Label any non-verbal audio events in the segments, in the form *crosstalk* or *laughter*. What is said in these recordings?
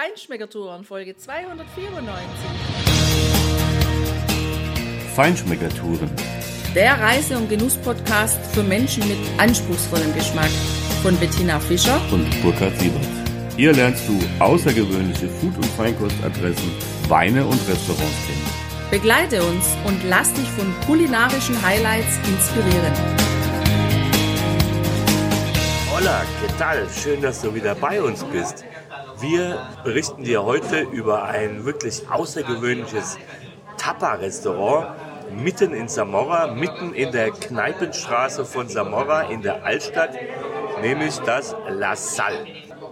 Feinschmeckertouren, Folge 294. Feinschmeckertouren. Der Reise- und Genuss-Podcast für Menschen mit anspruchsvollem Geschmack von Bettina Fischer und Burkhard Siebert. Hier lernst du außergewöhnliche Food- und Feinkostadressen, Weine und Restaurants kennen. Begleite uns und lass dich von kulinarischen Highlights inspirieren. Hola, ¿qué tal? Schön, dass du wieder bei uns bist. Wir berichten dir heute über ein wirklich außergewöhnliches Tapa-Restaurant mitten in Zamora, mitten in der Kneipenstraße von Zamora in der Altstadt, nämlich das La Salle.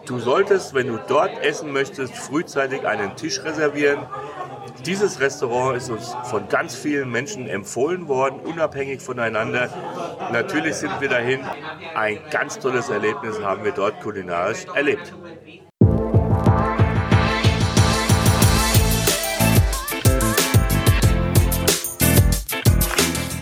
Du solltest, wenn du dort essen möchtest, frühzeitig einen Tisch reservieren. Dieses Restaurant ist uns von ganz vielen Menschen empfohlen worden, unabhängig voneinander. Natürlich sind wir dahin. Ein ganz tolles Erlebnis haben wir dort kulinarisch erlebt.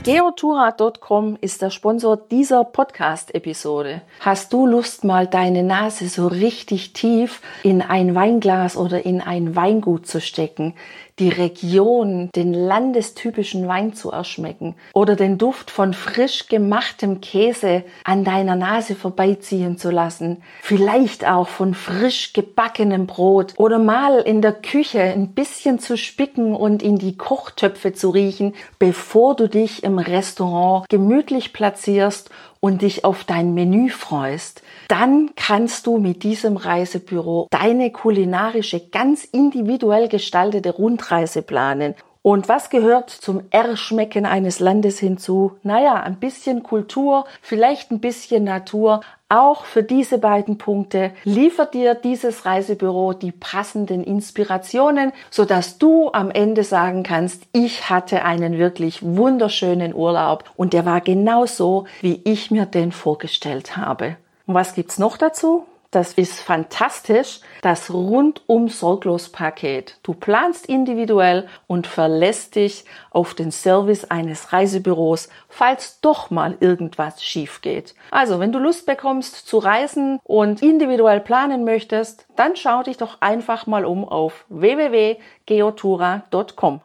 Geotura.com ist der Sponsor dieser Podcast-Episode. Hast du Lust, mal deine Nase so richtig tief in ein Weinglas oder in ein Weingut zu stecken? Die Region, den landestypischen Wein zu erschmecken oder den Duft von frisch gemachtem Käse an deiner Nase vorbeiziehen zu lassen, vielleicht auch von frisch gebackenem Brot oder mal in der Küche ein bisschen zu spicken und in die Kochtöpfe zu riechen, bevor du dich im Restaurant gemütlich platzierst und dich auf dein Menü freust, dann kannst du mit diesem Reisebüro deine kulinarische, ganz individuell gestaltete Rundreise planen. Und was gehört zum Erschmecken eines Landes hinzu? Naja, ein bisschen Kultur, vielleicht ein bisschen Natur. Auch für diese beiden Punkte liefert dir dieses Reisebüro die passenden Inspirationen, sodass du am Ende sagen kannst, ich hatte einen wirklich wunderschönen Urlaub und der war genauso, wie ich mir den vorgestellt habe. Und was gibt's noch dazu? Das ist fantastisch, das rundum sorglos Paket. Du planst individuell und verlässt dich auf den Service eines Reisebüros, falls doch mal irgendwas schief geht. Also, wenn du Lust bekommst zu reisen und individuell planen möchtest, dann schau dich doch einfach mal um auf www.geotura.com.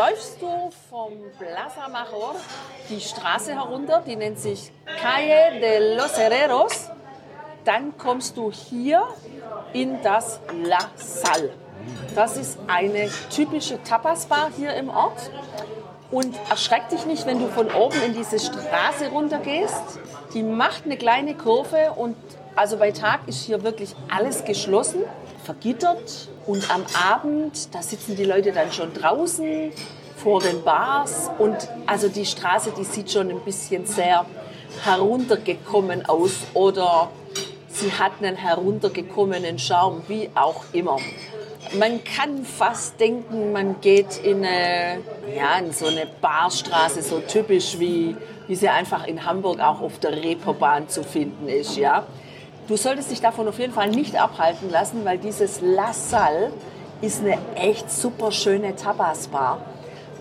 läufst du vom Plaza Major die Straße herunter, die nennt sich Calle de los Herreros. Dann kommst du hier in das La Salle. Das ist eine typische Tapas-Bar hier im Ort. Und erschreck dich nicht, wenn du von oben in diese Straße runtergehst. Die macht eine kleine Kurve und also bei Tag ist hier wirklich alles geschlossen, vergittert. Und am Abend, da sitzen die Leute dann schon draußen vor den Bars. Und also die Straße, die sieht schon ein bisschen sehr heruntergekommen aus. Oder sie hat einen heruntergekommenen Charme, wie auch immer. Man kann fast denken, man geht in, eine, ja, in so eine Barstraße, so typisch wie, wie sie einfach in Hamburg auch auf der Reeperbahn zu finden ist. Ja? Du solltest dich davon auf jeden Fall nicht abhalten lassen, weil dieses La Salle ist eine echt super schöne Tabasbar.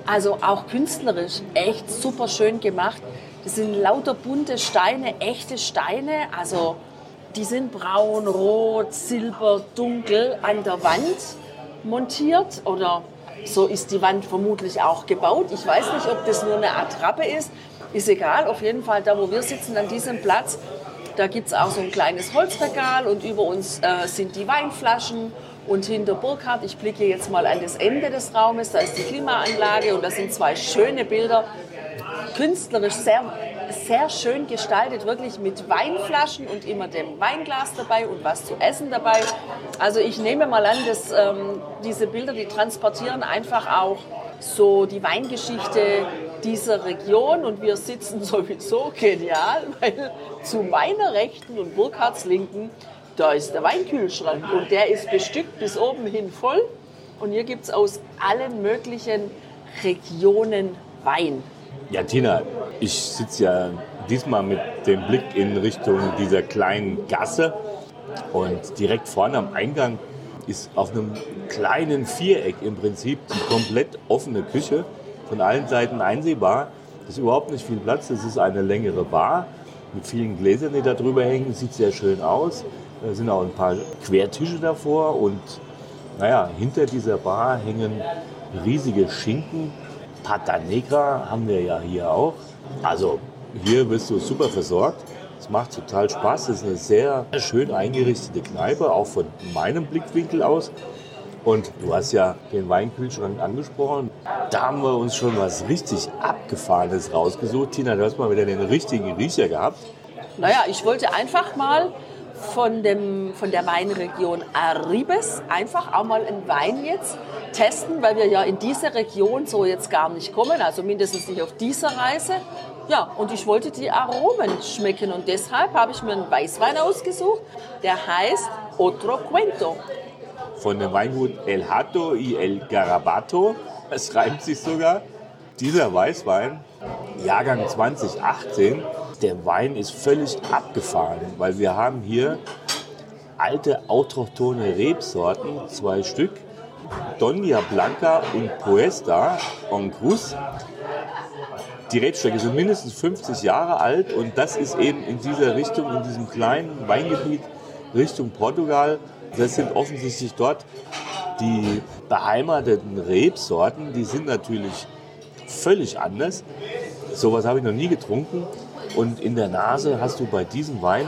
Also auch künstlerisch echt super schön gemacht. Das sind lauter bunte Steine, echte Steine. Also die sind braun, rot, silber, dunkel an der Wand montiert oder so ist die Wand vermutlich auch gebaut. Ich weiß nicht, ob das nur eine Attrappe ist. Ist egal. Auf jeden Fall, da wo wir sitzen, an diesem Platz, da gibt es auch so ein kleines Holzregal und über uns äh, sind die Weinflaschen. Und hinter Burkhardt, ich blicke jetzt mal an das Ende des Raumes, da ist die Klimaanlage und das sind zwei schöne Bilder. Künstlerisch sehr sehr schön gestaltet, wirklich mit Weinflaschen und immer dem Weinglas dabei und was zu essen dabei. Also ich nehme mal an, dass ähm, diese Bilder, die transportieren einfach auch so die Weingeschichte dieser Region und wir sitzen *laughs* sowieso genial, weil zu meiner Rechten und Burkhards Linken, da ist der Weinkühlschrank und der ist bestückt bis oben hin voll und hier gibt es aus allen möglichen Regionen Wein. Ja, Tina, ich sitze ja diesmal mit dem Blick in Richtung dieser kleinen Gasse und direkt vorne am Eingang ist auf einem kleinen Viereck im Prinzip die komplett offene Küche, von allen Seiten einsehbar. ist überhaupt nicht viel Platz. Es ist eine längere Bar mit vielen Gläsern, die da drüber hängen. Sieht sehr schön aus. Da sind auch ein paar Quertische davor und naja, hinter dieser Bar hängen riesige Schinken. Pata Negra haben wir ja hier auch. Also hier wirst du super versorgt. Es macht total Spaß. Es ist eine sehr schön eingerichtete Kneipe, auch von meinem Blickwinkel aus. Und du hast ja den Weinkühlschrank angesprochen. Da haben wir uns schon was richtig Abgefahrenes rausgesucht. Tina, du hast mal wieder den richtigen Riecher gehabt. Naja, ich wollte einfach mal von, dem, von der Weinregion Arribes einfach auch mal einen Wein jetzt testen, weil wir ja in diese Region so jetzt gar nicht kommen, also mindestens nicht auf dieser Reise. Ja, und ich wollte die Aromen schmecken und deshalb habe ich mir einen Weißwein ausgesucht, der heißt Otro Cuento. Von dem Weingut El Hato y El Garabato, es reimt sich sogar. Dieser Weißwein, Jahrgang 2018, der Wein ist völlig abgefahren, weil wir haben hier alte autochtone Rebsorten, zwei Stück, Doña Blanca und Puesta en Cruz. Die Rebstöcke sind mindestens 50 Jahre alt und das ist eben in dieser Richtung, in diesem kleinen Weingebiet Richtung Portugal. Das sind offensichtlich dort die beheimateten Rebsorten. Die sind natürlich völlig anders. Sowas habe ich noch nie getrunken. Und in der Nase hast du bei diesem Wein.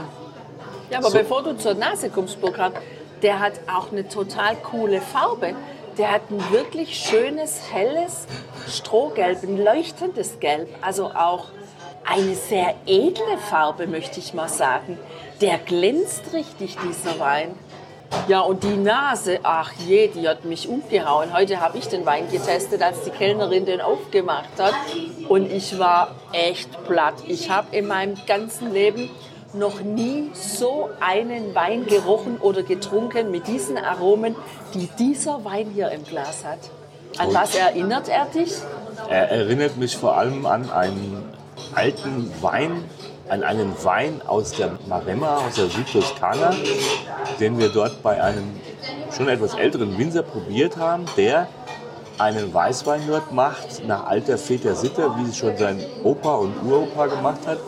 Ja, aber so bevor du zur Nase kommst, Burkhard, der hat auch eine total coole Farbe. Der hat ein wirklich schönes, helles Strohgelb, ein leuchtendes Gelb. Also auch eine sehr edle Farbe, möchte ich mal sagen. Der glänzt richtig, dieser Wein. Ja, und die Nase, ach je, die hat mich umgehauen. Heute habe ich den Wein getestet, als die Kellnerin den aufgemacht hat. Und ich war echt platt. Ich habe in meinem ganzen Leben noch nie so einen Wein gerochen oder getrunken mit diesen Aromen, die dieser Wein hier im Glas hat. An und was erinnert er dich? Er erinnert mich vor allem an einen alten Wein, an einen Wein aus der Maremma, aus der Südtoskana, den wir dort bei einem schon etwas älteren Winzer probiert haben, der einen Weißwein dort macht, nach alter Väter Sitte, wie es schon sein Opa und Uropa gemacht hat.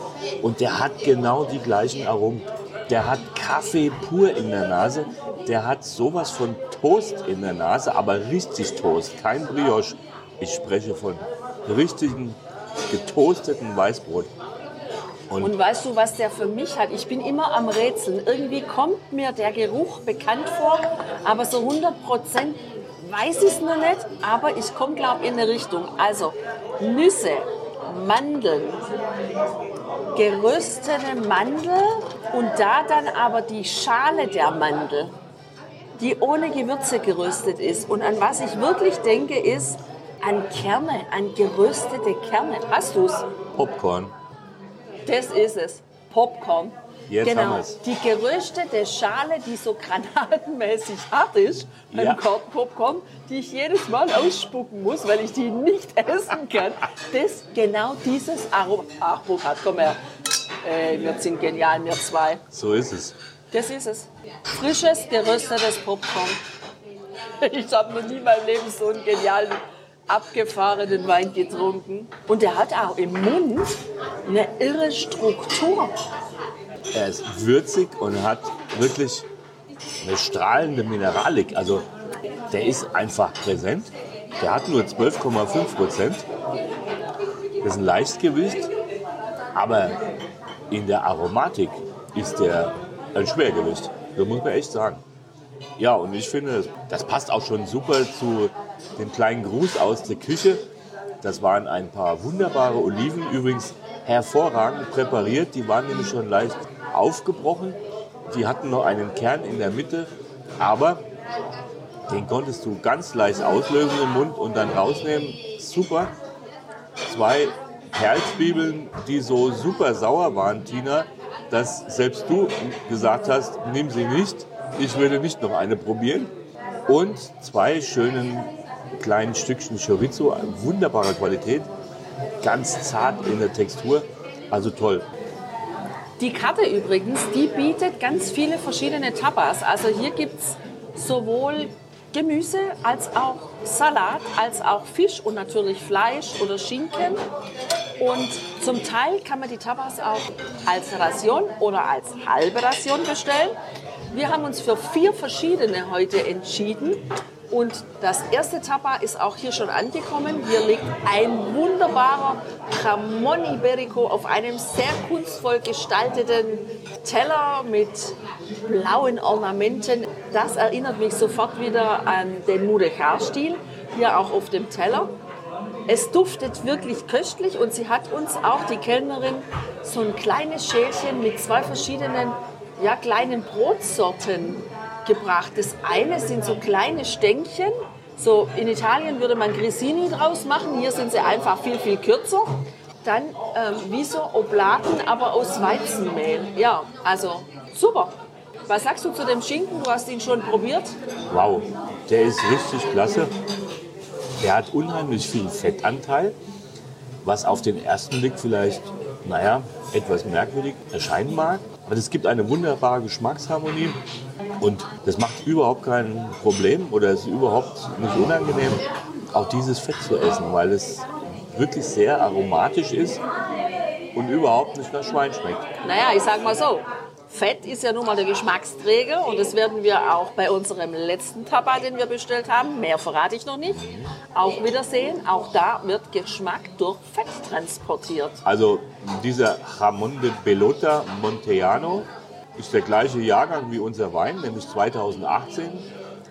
Und der hat genau die gleichen Aromen. Der hat Kaffee pur in der Nase. Der hat sowas von Toast in der Nase, aber richtig Toast, kein Brioche. Ich spreche von richtigen getoasteten Weißbrot. Und, und, weißt du, was der für mich hat? Ich bin immer am Rätseln. Irgendwie kommt mir der Geruch bekannt vor, aber so 100 Prozent weiß ich es noch nicht. Aber ich komme, glaube ich, in eine Richtung. Also Nüsse, Mandeln, geröstete Mandel und da dann aber die Schale der Mandel, die ohne Gewürze geröstet ist. Und an was ich wirklich denke, ist an Kerne, an geröstete Kerne. Hast du es? Popcorn. Das ist es. Popcorn. Jetzt genau. Die geröstete Schale, die so *laughs* granatenmäßig hart ist, beim Ja. Popcorn, die ich jedes Mal ausspucken muss, weil ich die nicht *laughs* essen kann. Das, genau dieses Aroma. Ach, Burkhard, komm her. Äh, wir sind genial, wir zwei. So ist es. Das ist es. Frisches, geröstetes Popcorn. *laughs* Ich habe noch nie in meinem Leben so einen genialen, abgefahrenen Wein getrunken. Und der hat auch im Mund eine irre Struktur. Er ist würzig und hat wirklich eine strahlende Mineralik. Also der ist einfach präsent. Der hat nur 12,5 Prozent. Das ist ein Leichtgewicht. Aber in der Aromatik ist der ein Schwergewicht. Das muss man echt sagen. Ja, und ich finde, das- das passt auch schon super zu dem kleinen Gruß aus der Küche. Das waren ein paar wunderbare Oliven, übrigens hervorragend präpariert. Die waren nämlich schon leicht aufgebrochen. Die hatten noch einen Kern in der Mitte, aber den konntest du ganz leicht auslösen im Mund und dann rausnehmen. Super. Zwei Perlzwiebeln, die so super sauer waren, Tina, dass selbst du gesagt hast, nimm sie nicht. Ich würde nicht noch eine probieren. Und zwei schönen kleinen Stückchen Chorizo, wunderbarer Qualität, ganz zart in der Textur, also toll. Die Karte übrigens, die bietet ganz viele verschiedene Tapas. Also hier gibt es sowohl Gemüse als auch Salat, als auch Fisch und natürlich Fleisch oder Schinken. Und zum Teil kann man die Tapas auch als Ration oder als halbe Ration bestellen. Wir haben uns für vier verschiedene heute entschieden. Und das erste Tapa ist auch hier schon angekommen. Hier liegt ein wunderbarer Jamon Iberico auf einem sehr kunstvoll gestalteten Teller mit blauen Ornamenten. Das erinnert mich sofort wieder an den Mudejar-Stil, hier auch auf dem Teller. Es duftet wirklich köstlich und sie hat uns auch, die Kellnerin, so ein kleines Schälchen mit zwei verschiedenen ja, kleinen Brotsorten gebracht. Das eine sind so kleine Stängchen. So in Italien würde man Grissini draus machen. Hier sind sie einfach viel, viel kürzer. Dann ähm, wie so Oblaten, aber aus Weizenmehl. Ja, also super. Was sagst du zu dem Schinken? Du hast ihn schon probiert. Wow, der ist richtig klasse. Der hat unheimlich viel Fettanteil, was auf den ersten Blick vielleicht, naja, etwas merkwürdig erscheinen mag. Aber es gibt eine wunderbare Geschmacksharmonie und das macht überhaupt kein Problem oder ist überhaupt nicht unangenehm, auch dieses Fett zu essen, weil es wirklich sehr aromatisch ist und überhaupt nicht nach Schwein schmeckt. Naja, ich sag mal so. Fett ist ja nun mal der Geschmacksträger und das werden wir auch bei unserem letzten Tapa, den wir bestellt haben, mehr verrate ich noch nicht, auch wieder sehen. Auch da wird Geschmack durch Fett transportiert. Also dieser Jamón de Pelota Monteano ist der gleiche Jahrgang wie unser Wein, nämlich 2018.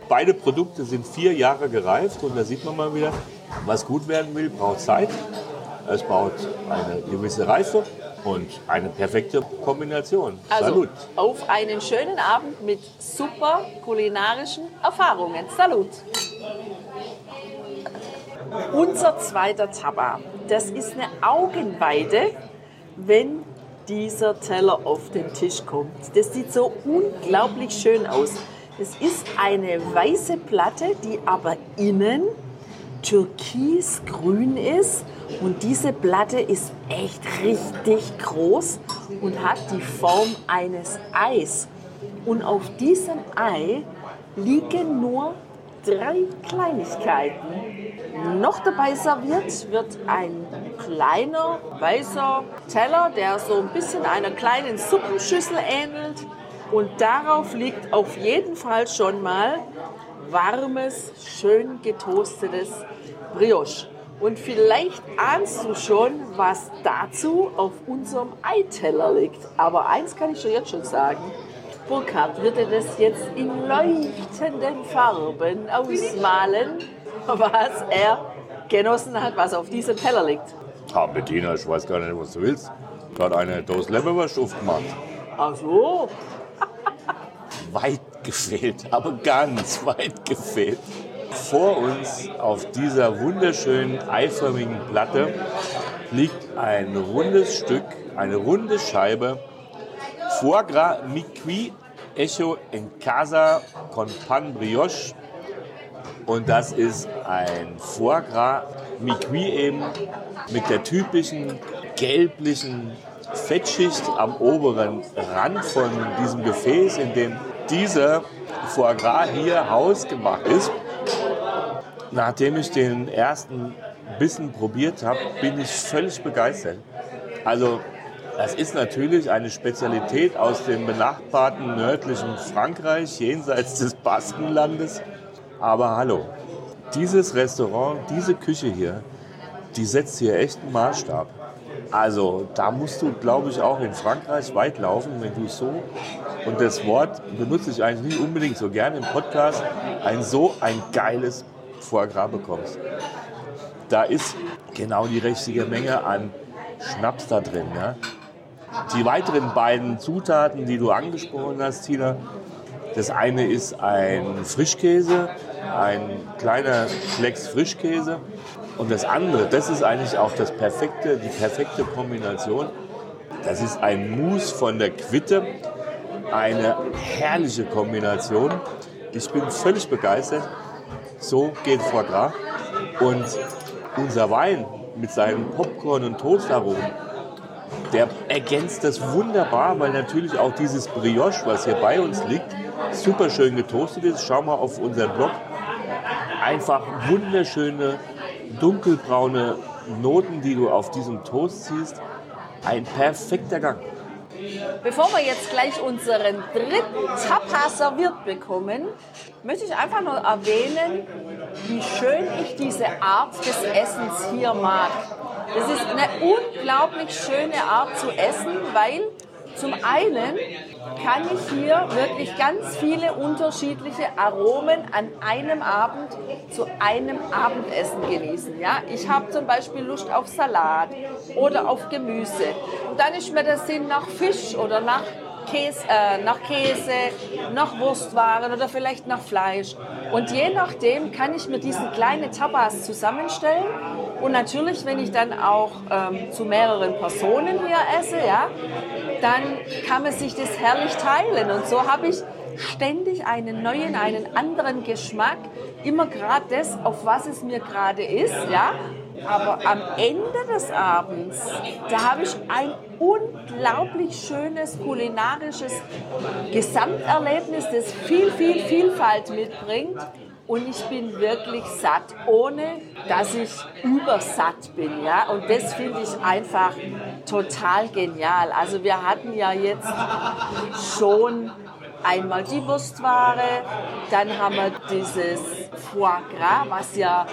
Beide Produkte sind vier Jahre gereift und da sieht man mal wieder, was gut werden will, braucht Zeit. Es braucht eine gewisse Reife und eine perfekte Kombination. Also Salut! auf einen schönen Abend mit super kulinarischen Erfahrungen. Salut! Unser zweiter Taba, das ist eine Augenweide, wenn dieser Teller auf den Tisch kommt. Das sieht so unglaublich schön aus. Es ist eine weiße Platte, die aber innen türkisgrün ist. Und diese Platte ist echt richtig groß und hat die Form eines Eis. Und auf diesem Ei liegen nur drei Kleinigkeiten. Noch dabei serviert wird ein kleiner weißer Teller, der so ein bisschen einer kleinen Suppenschüssel ähnelt. Und darauf liegt auf jeden Fall schon mal warmes, schön getoastetes Brioche. Und vielleicht ahnst du schon, was dazu auf unserem Eiteller liegt. Aber eins kann ich schon jetzt schon sagen. Burkhard würde das jetzt in leuchtenden Farben ausmalen, *laughs* was er genossen hat, was auf diesem Teller liegt. Ah, Bettina, ich weiß gar nicht, was du willst. Gerade eine Dose Leberwurst aufgemacht. Ach so, *laughs* Weit gefehlt, aber ganz weit gefehlt. Vor uns auf dieser wunderschönen eiförmigen Platte liegt ein rundes Stück, eine runde Scheibe Foie Gras Miqui Echo en Casa con Pan Brioche. Und das ist ein Foie Gras Miqui eben mit der typischen gelblichen Fettschicht am oberen Rand von diesem Gefäß, in dem dieser Foie Gras hier hausgemacht ist. Nachdem ich den ersten Bissen probiert habe, bin ich völlig begeistert. Also das ist natürlich eine Spezialität aus dem benachbarten nördlichen Frankreich, jenseits des Baskenlandes. Aber hallo, dieses Restaurant, diese Küche hier, die setzt hier echt einen Maßstab. Also da musst du, glaube ich, auch in Frankreich weit laufen, wenn du so, und das Wort benutze ich eigentlich nicht unbedingt so gerne im Podcast, ein so ein geiles Foie Gras bekommst. Da ist genau die richtige Menge an Schnaps da drin. Ja? Die weiteren beiden Zutaten, die du angesprochen hast, Tina, das eine ist ein Frischkäse, ein kleiner Klecks Frischkäse. Und das andere, das ist eigentlich auch das perfekte, die perfekte Kombination. Das ist ein Mousse von der Quitte. Eine herrliche Kombination. Ich bin völlig begeistert. So geht Foie Gras. Und unser Wein mit seinen Popcorn- und Toastaromen, der ergänzt das wunderbar, weil natürlich auch dieses Brioche, was hier bei uns liegt, super schön getoastet ist. Schau mal auf unseren Blog. Einfach wunderschöne, dunkelbraune Noten, die du auf diesem Toast siehst, ein perfekter Gang. Bevor wir jetzt gleich unseren dritten Tapas serviert bekommen, möchte ich einfach nur erwähnen, wie schön ich diese Art des Essens hier mag. Das ist eine unglaublich schöne Art zu essen, weil zum einen kann ich hier wirklich ganz viele unterschiedliche Aromen an einem Abend zu einem Abendessen genießen. Ja? Ich habe zum Beispiel Lust auf Salat oder auf Gemüse. Und dann ist mir der Sinn nach Fisch oder nach Käse, äh, nach Käse, nach Wurstwaren oder vielleicht nach Fleisch. Und je nachdem kann ich mir diesen kleinen Tapas zusammenstellen. Und natürlich, wenn ich dann auch ähm, zu mehreren Personen hier esse, ja, dann kann man sich das herrlich teilen. Und so habe ich ständig einen neuen, einen anderen Geschmack. Immer gerade das, auf was es mir gerade ist, ja. Aber am Ende des Abends, da habe ich ein unglaublich schönes kulinarisches Gesamterlebnis, das viel, viel Vielfalt mitbringt. Und ich bin wirklich satt, ohne dass ich übersatt bin. Ja? Und das finde ich einfach total genial. Also wir hatten ja jetzt schon einmal die Wurstware, dann haben wir dieses Foie Gras, was ja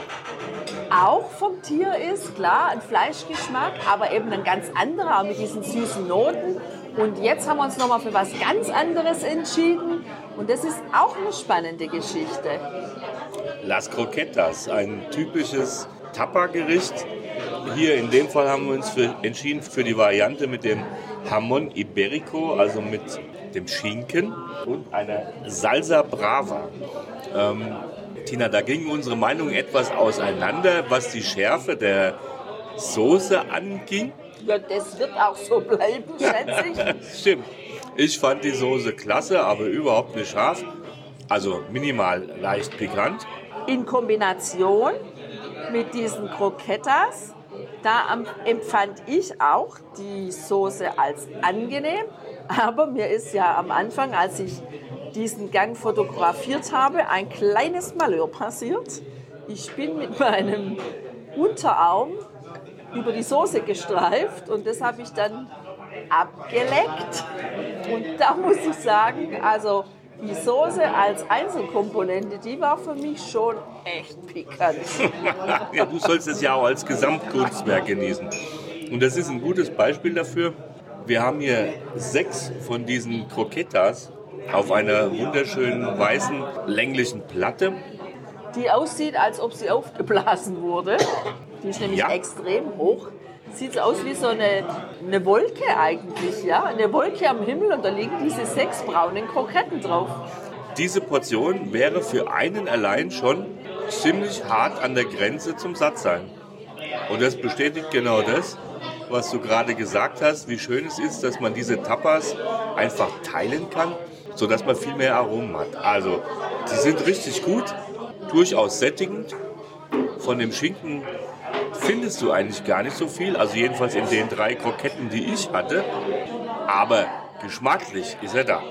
auch vom Tier ist, klar, ein Fleischgeschmack, aber eben ein ganz anderer, mit diesen süßen Noten. Und jetzt haben wir uns nochmal für was ganz anderes entschieden. Und das ist auch eine spannende Geschichte. Las Croquetas, ein typisches Tapa-Gericht. Hier in dem Fall haben wir uns für, entschieden für die Variante mit dem Hamon Iberico, also mit dem Schinken und einer Salsa Brava. Ähm, Tina, da gingen unsere Meinungen etwas auseinander, was die Schärfe der Soße anging. Ja, das wird auch so bleiben, schätze ich. *laughs* Stimmt. Ich fand die Soße klasse, aber überhaupt nicht scharf. Also minimal leicht pikant. In Kombination mit diesen Croquetas, da empfand ich auch die Soße als angenehm. Aber mir ist ja am Anfang, als ich diesen Gang fotografiert habe, ein kleines Malheur passiert. Ich bin mit meinem Unterarm über die Soße gestreift und das habe ich dann abgeleckt. Und da muss ich sagen, also die Soße als Einzelkomponente, die war für mich schon echt pikant. *laughs* ja, du sollst es ja auch als Gesamtkunstwerk genießen. Und das ist ein gutes Beispiel dafür. Wir haben hier sechs von diesen Croquetas auf einer wunderschönen weißen länglichen Platte. Die aussieht, als ob sie aufgeblasen wurde. Die ist nämlich ja. extrem hoch. Sieht aus wie so eine, eine Wolke eigentlich, ja? Eine Wolke am Himmel und da liegen diese sechs braunen Kroketten drauf. Diese Portion wäre für einen allein schon ziemlich hart an der Grenze zum Sattsein. Und das bestätigt genau das, was du gerade gesagt hast, wie schön es ist, dass man diese Tapas einfach teilen kann sodass man viel mehr Aromen hat. Also, die sind richtig gut, durchaus sättigend. Von dem Schinken findest du eigentlich gar nicht so viel, also jedenfalls in den drei Kroketten, die ich hatte. Aber geschmacklich ist er da.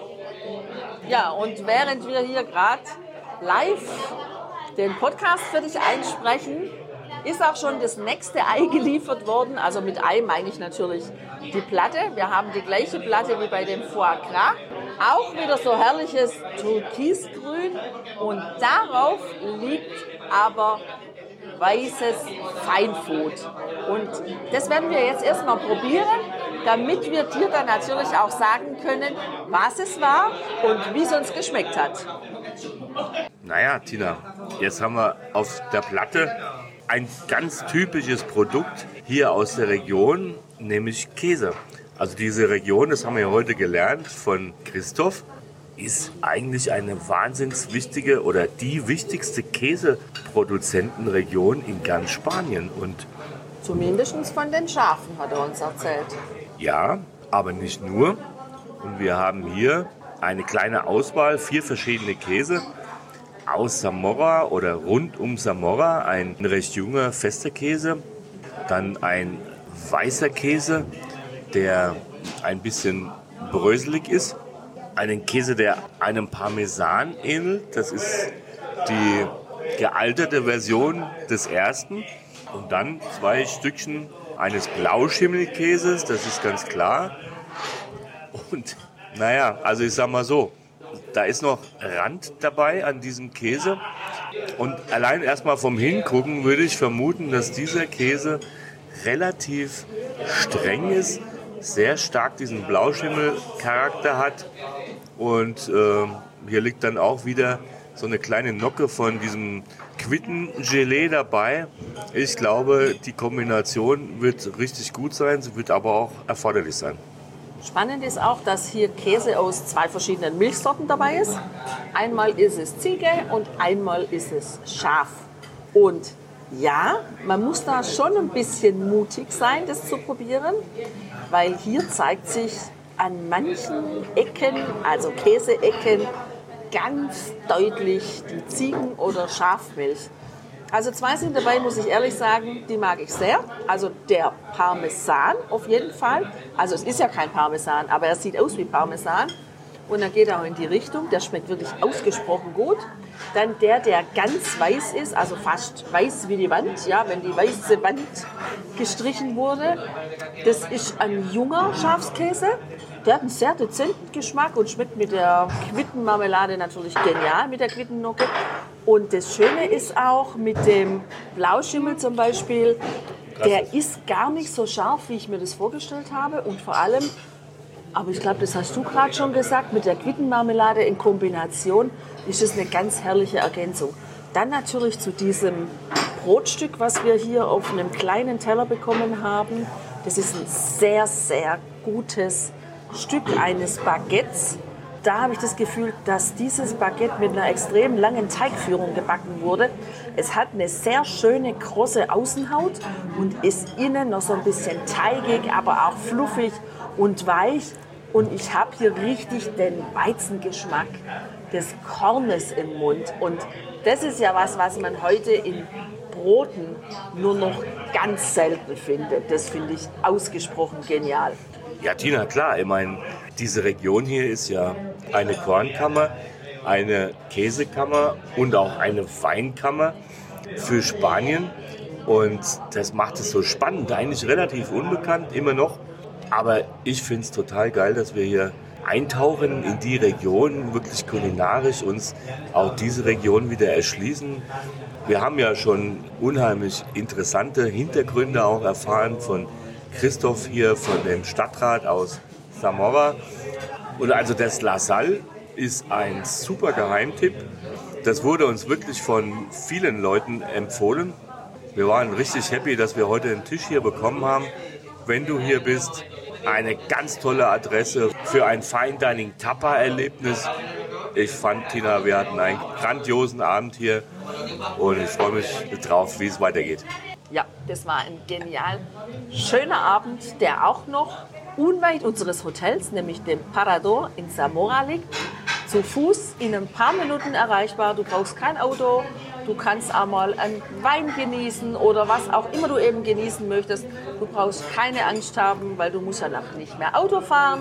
Ja, und während wir hier gerade live den Podcast für dich einsprechen, ist auch schon das nächste Ei *laughs* geliefert worden. Also mit Ei meine ich natürlich die Platte. Wir haben die gleiche Platte wie bei dem Foie Gras. Auch wieder so herrliches Türkisgrün. Und darauf liegt aber weißes Feinfood. Und das werden wir jetzt erstmal probieren, damit wir dir dann natürlich auch sagen können, was es war und wie es uns geschmeckt hat. Naja, Tina, jetzt haben wir auf der Platte ein ganz typisches Produkt hier aus der Region, nämlich Käse. Also diese Region, das haben wir heute gelernt von Christoph, ist eigentlich eine wahnsinns wichtige oder die wichtigste Käseproduzentenregion in ganz Spanien. Und Zumindest von den Schafen, hat er uns erzählt. Ja, aber nicht nur. Und wir haben hier eine kleine Auswahl, vier verschiedene Käse aus Samora oder rund um Samora, ein recht junger, fester Käse. Dann ein weißer Käse, der ein bisschen bröselig ist. Einen Käse, der einem Parmesan ähnelt. Das ist die gealterte Version des ersten. Und dann zwei Stückchen eines Blauschimmelkäses, das ist ganz klar. Und naja, also ich sag mal so, da ist noch Rand dabei an diesem Käse. Und allein erstmal vom Hingucken würde ich vermuten, dass dieser Käse relativ streng ist, sehr stark diesen Blauschimmelcharakter hat. Und äh, hier liegt dann auch wieder so eine kleine Nocke von diesem Quittengelee dabei. Ich glaube, die Kombination wird richtig gut sein, sie wird aber auch erforderlich sein. Spannend ist auch, dass hier Käse aus zwei verschiedenen Milchsorten dabei ist. Einmal ist es Ziege und einmal ist es Schaf. Und ja, man muss da schon ein bisschen mutig sein, das zu probieren, weil hier zeigt sich an manchen Ecken, also Käseecken, ganz deutlich die Ziegen- oder Schafmilch. Also zwei sind dabei, muss ich ehrlich sagen, die mag ich sehr. Also der Parmesan auf jeden Fall. Also es ist ja kein Parmesan, aber er sieht aus wie Parmesan. Und er geht auch in die Richtung. Der schmeckt wirklich ausgesprochen gut. Dann der, der ganz weiß ist, also fast weiß wie die Wand, ja, wenn die weiße Wand gestrichen wurde. Das ist ein junger Schafskäse. Der hat einen sehr dezenten Geschmack und schmeckt mit der Quittenmarmelade natürlich genial, mit der Quittennocke. Und das Schöne ist auch mit dem Blauschimmel zum Beispiel, der ist gar nicht so scharf, wie ich mir das vorgestellt habe. Und vor allem, aber ich glaube, das hast du gerade schon gesagt, mit der Quittenmarmelade in Kombination ist es eine ganz herrliche Ergänzung. Dann natürlich zu diesem Brotstück, was wir hier auf einem kleinen Teller bekommen haben. Das ist ein sehr, sehr gutes Stück eines Baguettes. Da habe ich das Gefühl, dass dieses Baguette mit einer extrem langen Teigführung gebacken wurde. Es hat eine sehr schöne, große Außenhaut und ist innen noch so ein bisschen teigig, aber auch fluffig und weich. Und ich habe hier richtig den Weizengeschmack des Kornes im Mund. Und das ist ja was, was man heute in Broten nur noch ganz selten findet. Das finde ich ausgesprochen genial. Ja, Tina, klar. Ich meine, diese Region hier ist ja eine Kornkammer, eine Käsekammer und auch eine Weinkammer für Spanien. Und das macht es so spannend. Eigentlich relativ unbekannt, immer noch. Aber ich finde es total geil, dass wir hier eintauchen in die Region, wirklich kulinarisch uns auch diese Region wieder erschließen. Wir haben ja schon unheimlich interessante Hintergründe auch erfahren von Christoph hier, von dem Stadtrat aus Zamora. Und also das La Salle ist ein super Geheimtipp. Das wurde uns wirklich von vielen Leuten empfohlen. Wir waren richtig happy, dass wir heute den Tisch hier bekommen haben. Wenn du hier bist, eine ganz tolle Adresse für ein Fine Dining Tapa Erlebnis. Ich fand, Tina, wir hatten einen grandiosen Abend hier und ich freue mich drauf, wie es weitergeht. Ja, das war ein genial schöner Abend, der auch noch unweit unseres Hotels, nämlich dem Parador in Zamora liegt. Zu Fuß in ein paar Minuten erreichbar. Du brauchst kein Auto, Du kannst auch mal einen Wein genießen oder was auch immer du eben genießen möchtest. Du brauchst keine Angst haben, weil du musst ja noch nicht mehr Auto fahren.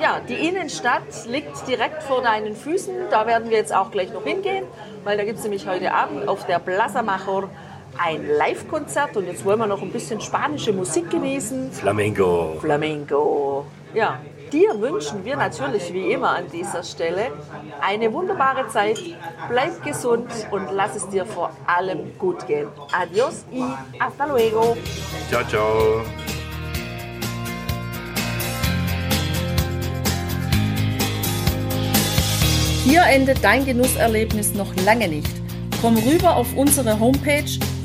Ja, die Innenstadt liegt direkt vor deinen Füßen. Da werden wir jetzt auch gleich noch hingehen, weil da gibt es nämlich heute Abend auf der Plaza Major ein Live-Konzert und jetzt wollen wir noch ein bisschen spanische Musik genießen. Flamenco. Flamenco. Ja, Dir wünschen wir natürlich wie immer an dieser Stelle eine wunderbare Zeit. Bleib gesund und lass es dir vor allem gut gehen. Adios y hasta luego. Ciao, ciao. Hier endet dein Genusserlebnis noch lange nicht. Komm rüber auf unsere Homepage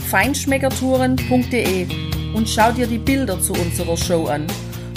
feinschmeckertouren.de und schau dir die Bilder zu unserer Show an.